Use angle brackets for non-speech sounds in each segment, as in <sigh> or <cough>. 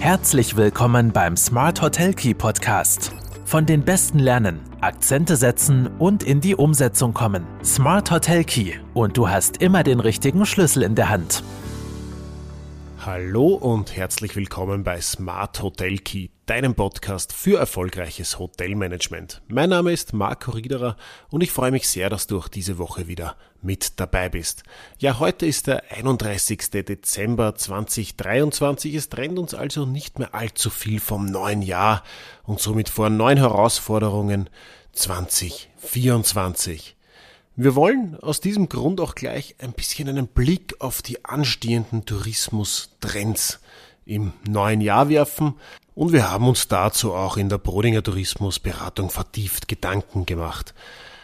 Herzlich willkommen beim Smart Hotel Key Podcast. Von den Besten lernen, Akzente setzen und in die Umsetzung kommen. Smart Hotel Key und du hast immer den richtigen Schlüssel in der Hand. Hallo und herzlich willkommen bei Smart Hotel Key, deinem Podcast für erfolgreiches Hotelmanagement. Mein Name ist Marco Riederer und ich freue mich sehr, dass du auch diese Woche wieder mit dabei bist. Ja, heute ist der 31. Dezember 2023. Es trennt uns also nicht mehr allzu viel vom neuen Jahr und somit vor neuen Herausforderungen 2024. Wir wollen aus diesem Grund auch gleich ein bisschen einen Blick auf die anstehenden Tourismustrends im neuen Jahr werfen und wir haben uns dazu auch in der Brodinger Tourismusberatung vertieft Gedanken gemacht.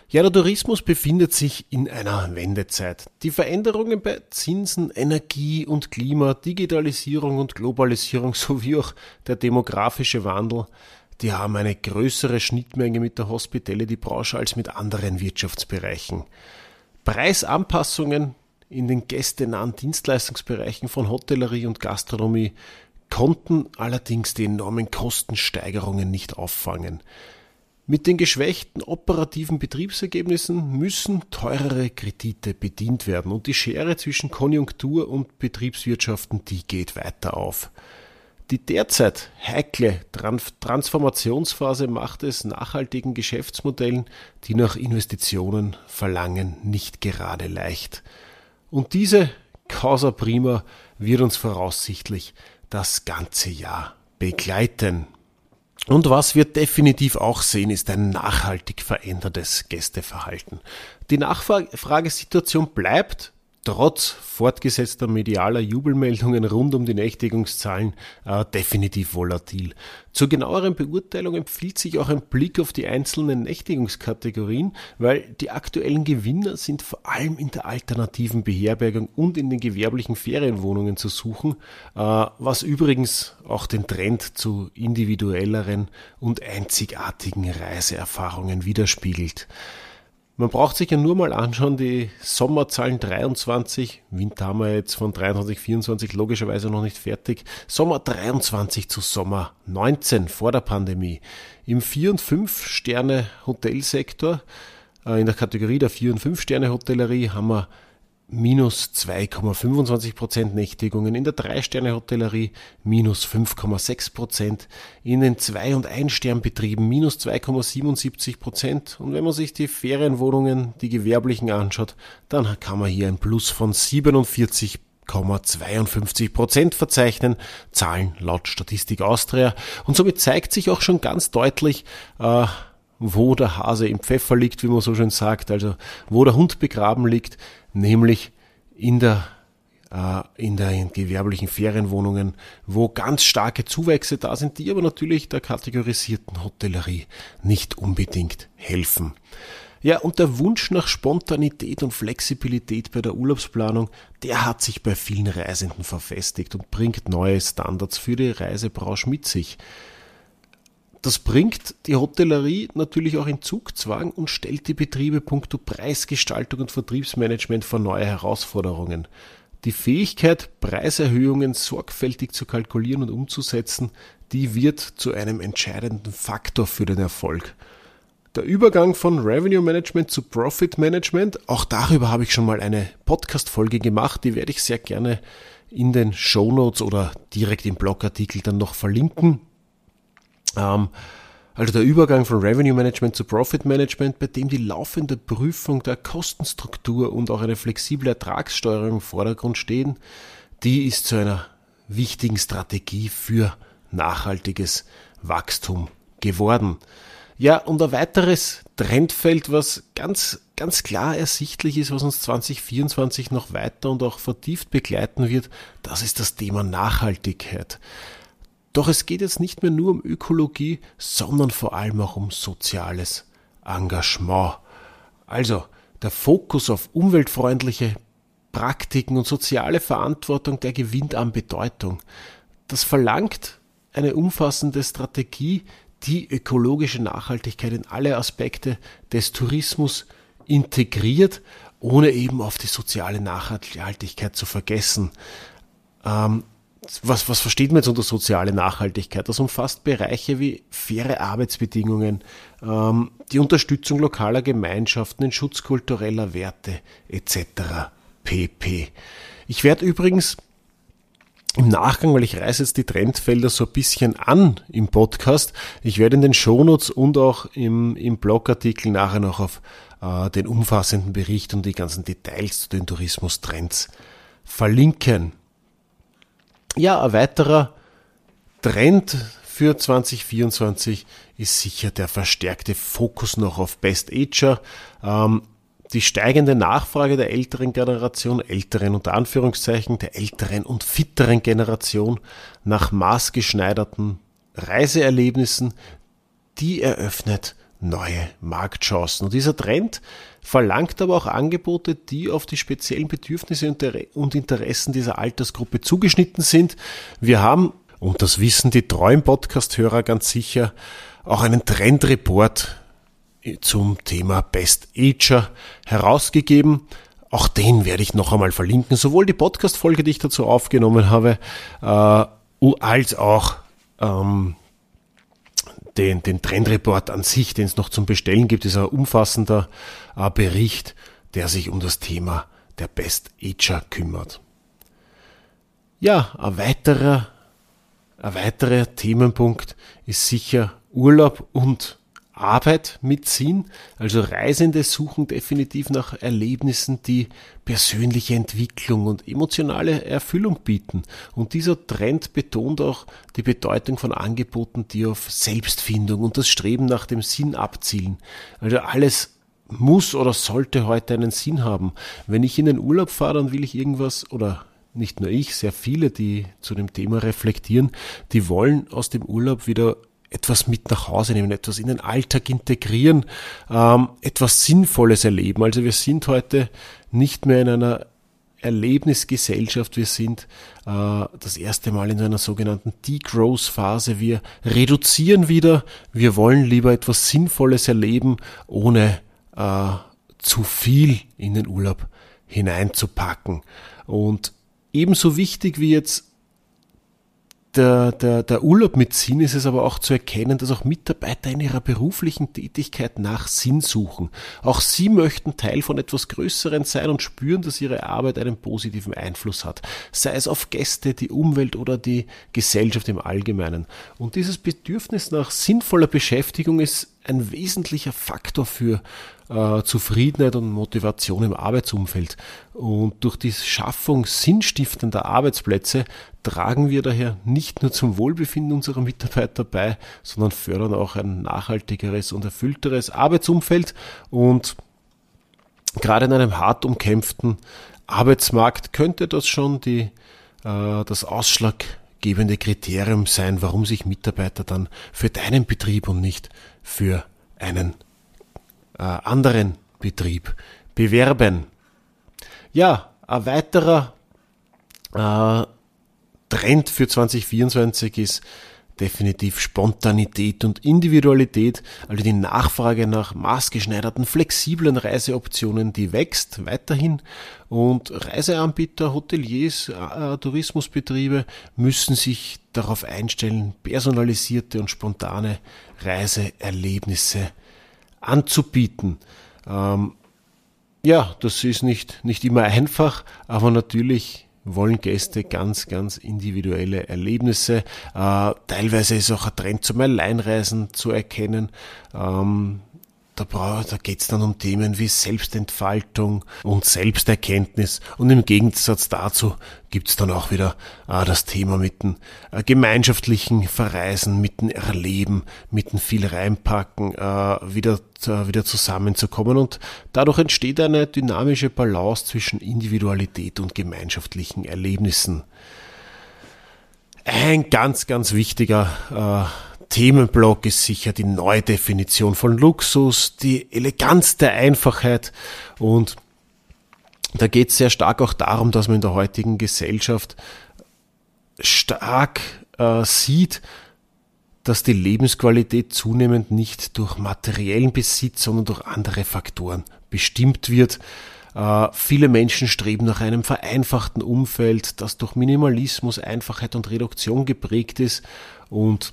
Ja, der Tourismus befindet sich in einer Wendezeit. Die Veränderungen bei Zinsen, Energie und Klima, Digitalisierung und Globalisierung <laughs> sowie auch der demografische Wandel die haben eine größere Schnittmenge mit der Hospitality-Branche als mit anderen Wirtschaftsbereichen. Preisanpassungen in den gästenahen Dienstleistungsbereichen von Hotellerie und Gastronomie konnten allerdings die enormen Kostensteigerungen nicht auffangen. Mit den geschwächten operativen Betriebsergebnissen müssen teurere Kredite bedient werden und die Schere zwischen Konjunktur und Betriebswirtschaften, die geht weiter auf. Die derzeit heikle Transformationsphase macht es nachhaltigen Geschäftsmodellen, die nach Investitionen verlangen, nicht gerade leicht. Und diese Causa Prima wird uns voraussichtlich das ganze Jahr begleiten. Und was wir definitiv auch sehen, ist ein nachhaltig verändertes Gästeverhalten. Die Nachfragesituation bleibt trotz fortgesetzter medialer Jubelmeldungen rund um die Nächtigungszahlen äh, definitiv volatil. Zur genaueren Beurteilung empfiehlt sich auch ein Blick auf die einzelnen Nächtigungskategorien, weil die aktuellen Gewinner sind vor allem in der alternativen Beherbergung und in den gewerblichen Ferienwohnungen zu suchen, äh, was übrigens auch den Trend zu individuelleren und einzigartigen Reiseerfahrungen widerspiegelt. Man braucht sich ja nur mal anschauen, die Sommerzahlen 23, Winter haben wir jetzt von 23, 24 logischerweise noch nicht fertig. Sommer 23 zu Sommer 19 vor der Pandemie. Im 4 und 5 Sterne Hotelsektor, äh, in der Kategorie der 4 und 5 Sterne Hotellerie haben wir minus 2,25 Prozent Nächtigungen, in der 3-Sterne-Hotellerie minus 5,6 Prozent, in den 2- und 1-Stern-Betrieben minus 2,77 Prozent. Und wenn man sich die Ferienwohnungen, die gewerblichen anschaut, dann kann man hier ein Plus von 47,52 Prozent verzeichnen, Zahlen laut Statistik Austria. Und somit zeigt sich auch schon ganz deutlich, äh, wo der Hase im Pfeffer liegt, wie man so schön sagt, also wo der Hund begraben liegt, nämlich in der äh, in den gewerblichen Ferienwohnungen, wo ganz starke Zuwächse da sind, die aber natürlich der kategorisierten Hotellerie nicht unbedingt helfen. Ja, und der Wunsch nach Spontanität und Flexibilität bei der Urlaubsplanung, der hat sich bei vielen Reisenden verfestigt und bringt neue Standards für die Reisebranche mit sich. Das bringt die Hotellerie natürlich auch in Zugzwang und stellt die Betriebe puncto Preisgestaltung und Vertriebsmanagement vor neue Herausforderungen. Die Fähigkeit, Preiserhöhungen sorgfältig zu kalkulieren und umzusetzen, die wird zu einem entscheidenden Faktor für den Erfolg. Der Übergang von Revenue Management zu Profit Management, auch darüber habe ich schon mal eine Podcast-Folge gemacht, die werde ich sehr gerne in den Show Notes oder direkt im Blogartikel dann noch verlinken. Ähm, also der Übergang von Revenue Management zu Profit Management, bei dem die laufende Prüfung der Kostenstruktur und auch eine flexible Ertragssteuerung im Vordergrund stehen, die ist zu einer wichtigen Strategie für nachhaltiges Wachstum geworden. Ja, und ein weiteres Trendfeld, was ganz, ganz klar ersichtlich ist, was uns 2024 noch weiter und auch vertieft begleiten wird, das ist das Thema Nachhaltigkeit. Doch es geht jetzt nicht mehr nur um Ökologie, sondern vor allem auch um soziales Engagement. Also der Fokus auf umweltfreundliche Praktiken und soziale Verantwortung, der gewinnt an Bedeutung. Das verlangt eine umfassende Strategie, die ökologische Nachhaltigkeit in alle Aspekte des Tourismus integriert, ohne eben auf die soziale Nachhaltigkeit zu vergessen. Ähm, was, was versteht man jetzt unter soziale Nachhaltigkeit? Das umfasst Bereiche wie faire Arbeitsbedingungen, ähm, die Unterstützung lokaler Gemeinschaften, den Schutz kultureller Werte etc. pp. Ich werde übrigens im Nachgang, weil ich reiße jetzt die Trendfelder so ein bisschen an im Podcast, ich werde in den Shownotes und auch im, im Blogartikel nachher noch auf äh, den umfassenden Bericht und die ganzen Details zu den Tourismustrends verlinken. Ja, ein weiterer Trend für 2024 ist sicher der verstärkte Fokus noch auf Best Ager. Ähm, die steigende Nachfrage der älteren Generation, älteren unter Anführungszeichen, der älteren und fitteren Generation nach maßgeschneiderten Reiseerlebnissen, die eröffnet neue Marktchancen. Und dieser Trend verlangt aber auch Angebote, die auf die speziellen Bedürfnisse und Interessen dieser Altersgruppe zugeschnitten sind. Wir haben, und das wissen die treuen Podcast-Hörer ganz sicher, auch einen Trendreport zum Thema Best Ager herausgegeben. Auch den werde ich noch einmal verlinken, sowohl die Podcast-Folge, die ich dazu aufgenommen habe, äh, als auch ähm, den, den Trendreport an sich, den es noch zum Bestellen gibt, ist ein umfassender äh, Bericht, der sich um das Thema der Best Ager kümmert. Ja, ein weiterer, ein weiterer Themenpunkt ist sicher Urlaub und Arbeit mitziehen. Also Reisende suchen definitiv nach Erlebnissen, die persönliche Entwicklung und emotionale Erfüllung bieten. Und dieser Trend betont auch die Bedeutung von Angeboten, die auf Selbstfindung und das Streben nach dem Sinn abzielen. Also alles muss oder sollte heute einen Sinn haben. Wenn ich in den Urlaub fahre, dann will ich irgendwas oder nicht nur ich, sehr viele, die zu dem Thema reflektieren, die wollen aus dem Urlaub wieder etwas mit nach Hause nehmen, etwas in den Alltag integrieren, ähm, etwas Sinnvolles erleben. Also wir sind heute nicht mehr in einer Erlebnisgesellschaft. Wir sind äh, das erste Mal in einer sogenannten Degrowth-Phase. Wir reduzieren wieder. Wir wollen lieber etwas Sinnvolles erleben, ohne äh, zu viel in den Urlaub hineinzupacken. Und ebenso wichtig wie jetzt der, der, der Urlaub mit Sinn ist es aber auch zu erkennen, dass auch Mitarbeiter in ihrer beruflichen Tätigkeit nach Sinn suchen. Auch sie möchten Teil von etwas Größeren sein und spüren, dass ihre Arbeit einen positiven Einfluss hat. Sei es auf Gäste, die Umwelt oder die Gesellschaft im Allgemeinen. Und dieses Bedürfnis nach sinnvoller Beschäftigung ist ein wesentlicher Faktor für äh, Zufriedenheit und Motivation im Arbeitsumfeld. Und durch die Schaffung sinnstiftender Arbeitsplätze tragen wir daher nicht nur zum Wohlbefinden unserer Mitarbeiter bei, sondern fördern auch ein nachhaltigeres und erfüllteres Arbeitsumfeld. Und gerade in einem hart umkämpften Arbeitsmarkt könnte das schon die, äh, das ausschlaggebende Kriterium sein, warum sich Mitarbeiter dann für deinen Betrieb und nicht für einen äh, anderen Betrieb bewerben. Ja, ein weiterer äh, Trend für 2024 ist definitiv Spontanität und Individualität, also die Nachfrage nach maßgeschneiderten, flexiblen Reiseoptionen, die wächst weiterhin und Reiseanbieter, Hoteliers, äh, Tourismusbetriebe müssen sich darauf einstellen, personalisierte und spontane Reiseerlebnisse anzubieten. Ähm, ja, das ist nicht, nicht immer einfach, aber natürlich wollen Gäste ganz, ganz individuelle Erlebnisse. Äh, teilweise ist auch ein Trend zum Alleinreisen zu erkennen. Ähm, da, da geht es dann um Themen wie Selbstentfaltung und Selbsterkenntnis. Und im Gegensatz dazu gibt es dann auch wieder äh, das Thema mit dem äh, gemeinschaftlichen Verreisen, mit dem Erleben, mit dem viel reinpacken, äh, wieder, äh, wieder zusammenzukommen. Und dadurch entsteht eine dynamische Balance zwischen Individualität und gemeinschaftlichen Erlebnissen. Ein ganz, ganz wichtiger äh, Themenblock ist sicher die Neudefinition von Luxus, die Eleganz der Einfachheit und da geht es sehr stark auch darum, dass man in der heutigen Gesellschaft stark äh, sieht, dass die Lebensqualität zunehmend nicht durch materiellen Besitz, sondern durch andere Faktoren bestimmt wird. Äh, viele Menschen streben nach einem vereinfachten Umfeld, das durch Minimalismus, Einfachheit und Reduktion geprägt ist und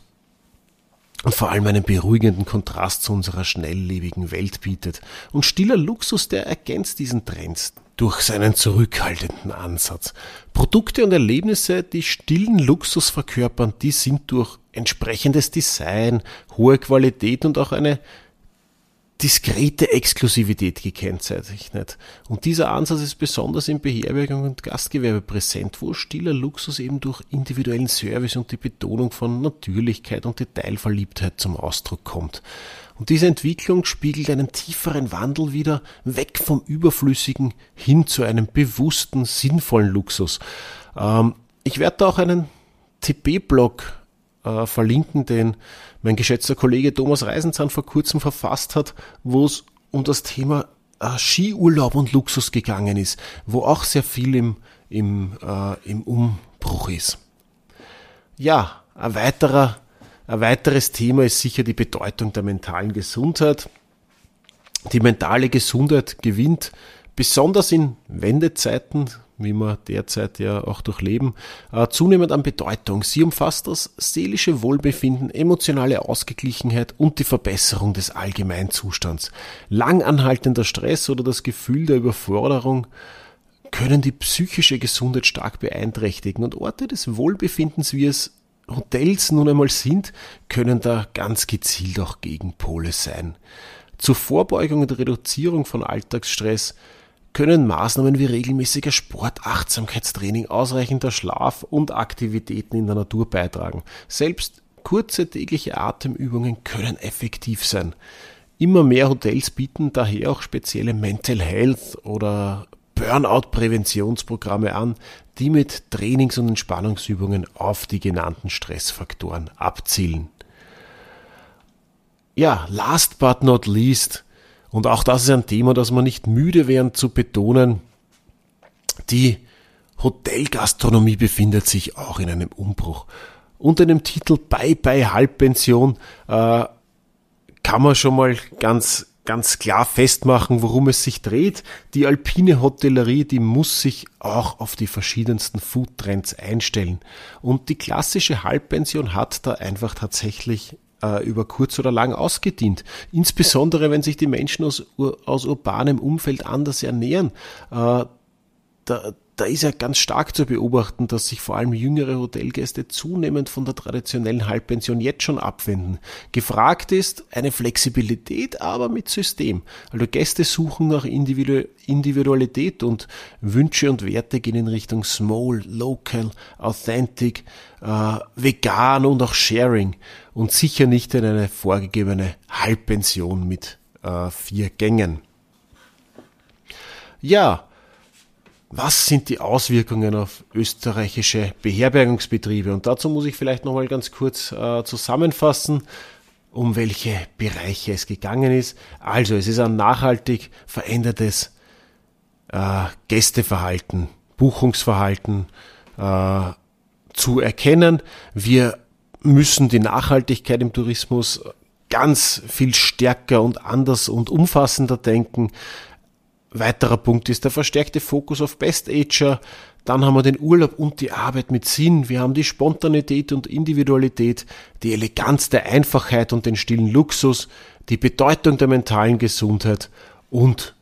und vor allem einen beruhigenden Kontrast zu unserer schnelllebigen Welt bietet. Und stiller Luxus, der ergänzt diesen Trends durch seinen zurückhaltenden Ansatz. Produkte und Erlebnisse, die stillen Luxus verkörpern, die sind durch entsprechendes Design, hohe Qualität und auch eine diskrete Exklusivität gekennzeichnet. Und dieser Ansatz ist besonders in Beherbergung und Gastgewerbe präsent, wo stiller Luxus eben durch individuellen Service und die Betonung von Natürlichkeit und Detailverliebtheit zum Ausdruck kommt. Und diese Entwicklung spiegelt einen tieferen Wandel wieder, weg vom Überflüssigen hin zu einem bewussten, sinnvollen Luxus. Ähm, ich werde da auch einen TP-Blog äh, verlinken, den mein geschätzter Kollege Thomas Reisenzahn vor kurzem verfasst hat, wo es um das Thema äh, Skiurlaub und Luxus gegangen ist, wo auch sehr viel im, im, äh, im Umbruch ist. Ja, ein weiterer ein weiteres Thema ist sicher die Bedeutung der mentalen Gesundheit. Die mentale Gesundheit gewinnt besonders in Wendezeiten, wie wir derzeit ja auch durchleben, äh, zunehmend an Bedeutung. Sie umfasst das seelische Wohlbefinden, emotionale Ausgeglichenheit und die Verbesserung des Allgemeinzustands. Langanhaltender Stress oder das Gefühl der Überforderung können die psychische Gesundheit stark beeinträchtigen und Orte des Wohlbefindens, wie es Hotels nun einmal sind, können da ganz gezielt auch Gegenpole sein. Zur Vorbeugung und Reduzierung von Alltagsstress können Maßnahmen wie regelmäßiger Sport, Achtsamkeitstraining, ausreichender Schlaf und Aktivitäten in der Natur beitragen. Selbst kurze tägliche Atemübungen können effektiv sein. Immer mehr Hotels bieten daher auch spezielle Mental Health oder Burnout-Präventionsprogramme an, die mit Trainings- und Entspannungsübungen auf die genannten Stressfaktoren abzielen. Ja, last but not least, und auch das ist ein Thema, das man nicht müde werden zu betonen. Die Hotelgastronomie befindet sich auch in einem Umbruch. Unter dem Titel Bye Bye Halbpension äh, kann man schon mal ganz ganz klar festmachen, worum es sich dreht. Die alpine Hotellerie, die muss sich auch auf die verschiedensten Foodtrends einstellen. Und die klassische Halbpension hat da einfach tatsächlich äh, über kurz oder lang ausgedient. Insbesondere wenn sich die Menschen aus, aus urbanem Umfeld anders ernähren. Äh, da, da ist ja ganz stark zu beobachten, dass sich vor allem jüngere Hotelgäste zunehmend von der traditionellen Halbpension jetzt schon abwenden. Gefragt ist eine Flexibilität, aber mit System. Also Gäste suchen nach Individualität und Wünsche und Werte gehen in Richtung Small, Local, Authentic, äh, Vegan und auch Sharing und sicher nicht in eine vorgegebene Halbpension mit äh, vier Gängen. Ja, was sind die Auswirkungen auf österreichische Beherbergungsbetriebe? Und dazu muss ich vielleicht nochmal ganz kurz äh, zusammenfassen, um welche Bereiche es gegangen ist. Also es ist ein nachhaltig verändertes äh, Gästeverhalten, Buchungsverhalten äh, zu erkennen. Wir müssen die Nachhaltigkeit im Tourismus ganz viel stärker und anders und umfassender denken. Weiterer Punkt ist der verstärkte Fokus auf Best Ager. Dann haben wir den Urlaub und die Arbeit mit Sinn. Wir haben die Spontanität und Individualität, die Eleganz der Einfachheit und den stillen Luxus, die Bedeutung der mentalen Gesundheit und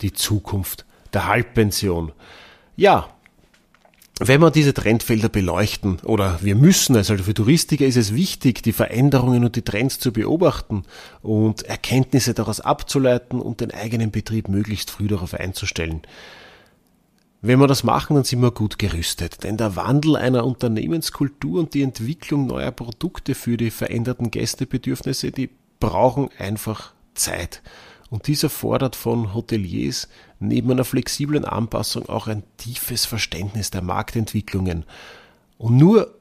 die Zukunft der Halbpension. Ja, wenn wir diese Trendfelder beleuchten, oder wir müssen es, also für Touristiker ist es wichtig, die Veränderungen und die Trends zu beobachten und Erkenntnisse daraus abzuleiten und den eigenen Betrieb möglichst früh darauf einzustellen. Wenn wir das machen, dann sind wir gut gerüstet, denn der Wandel einer Unternehmenskultur und die Entwicklung neuer Produkte für die veränderten Gästebedürfnisse, die brauchen einfach Zeit. Und dies erfordert von Hoteliers neben einer flexiblen Anpassung auch ein tiefes Verständnis der Marktentwicklungen. Und nur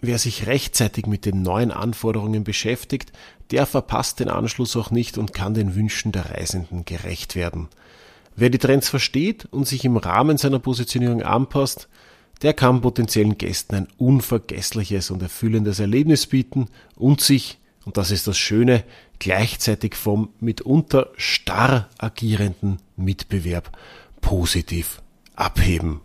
wer sich rechtzeitig mit den neuen Anforderungen beschäftigt, der verpasst den Anschluss auch nicht und kann den Wünschen der Reisenden gerecht werden. Wer die Trends versteht und sich im Rahmen seiner Positionierung anpasst, der kann potenziellen Gästen ein unvergessliches und erfüllendes Erlebnis bieten und sich und das ist das Schöne, gleichzeitig vom mitunter starr agierenden Mitbewerb positiv abheben.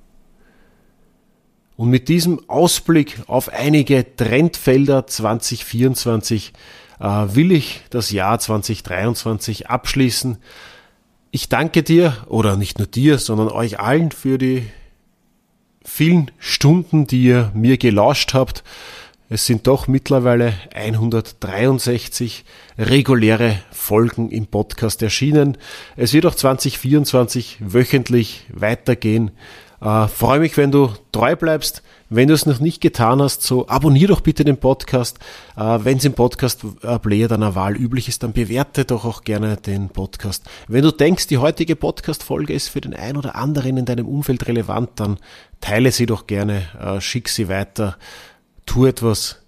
Und mit diesem Ausblick auf einige Trendfelder 2024 äh, will ich das Jahr 2023 abschließen. Ich danke dir, oder nicht nur dir, sondern euch allen für die vielen Stunden, die ihr mir gelauscht habt. Es sind doch mittlerweile 163 reguläre Folgen im Podcast erschienen. Es wird auch 2024 wöchentlich weitergehen. Äh, freue mich, wenn du treu bleibst. Wenn du es noch nicht getan hast, so abonnier doch bitte den Podcast. Äh, wenn es im Podcast-Player deiner Wahl üblich ist, dann bewerte doch auch gerne den Podcast. Wenn du denkst, die heutige Podcast-Folge ist für den einen oder anderen in deinem Umfeld relevant, dann teile sie doch gerne, äh, schick sie weiter tu etwas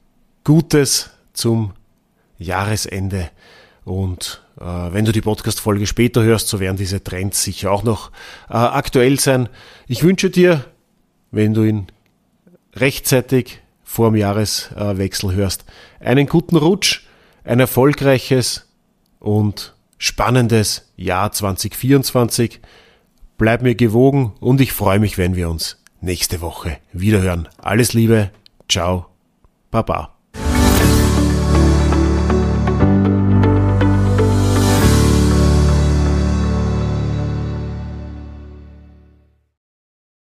Gutes zum Jahresende. Und äh, wenn du die Podcast-Folge später hörst, so werden diese Trends sicher auch noch äh, aktuell sein. Ich wünsche dir, wenn du ihn rechtzeitig vor dem Jahreswechsel hörst, einen guten Rutsch, ein erfolgreiches und spannendes Jahr 2024. Bleib mir gewogen und ich freue mich, wenn wir uns nächste Woche wiederhören. Alles Liebe, Ciao, Baba.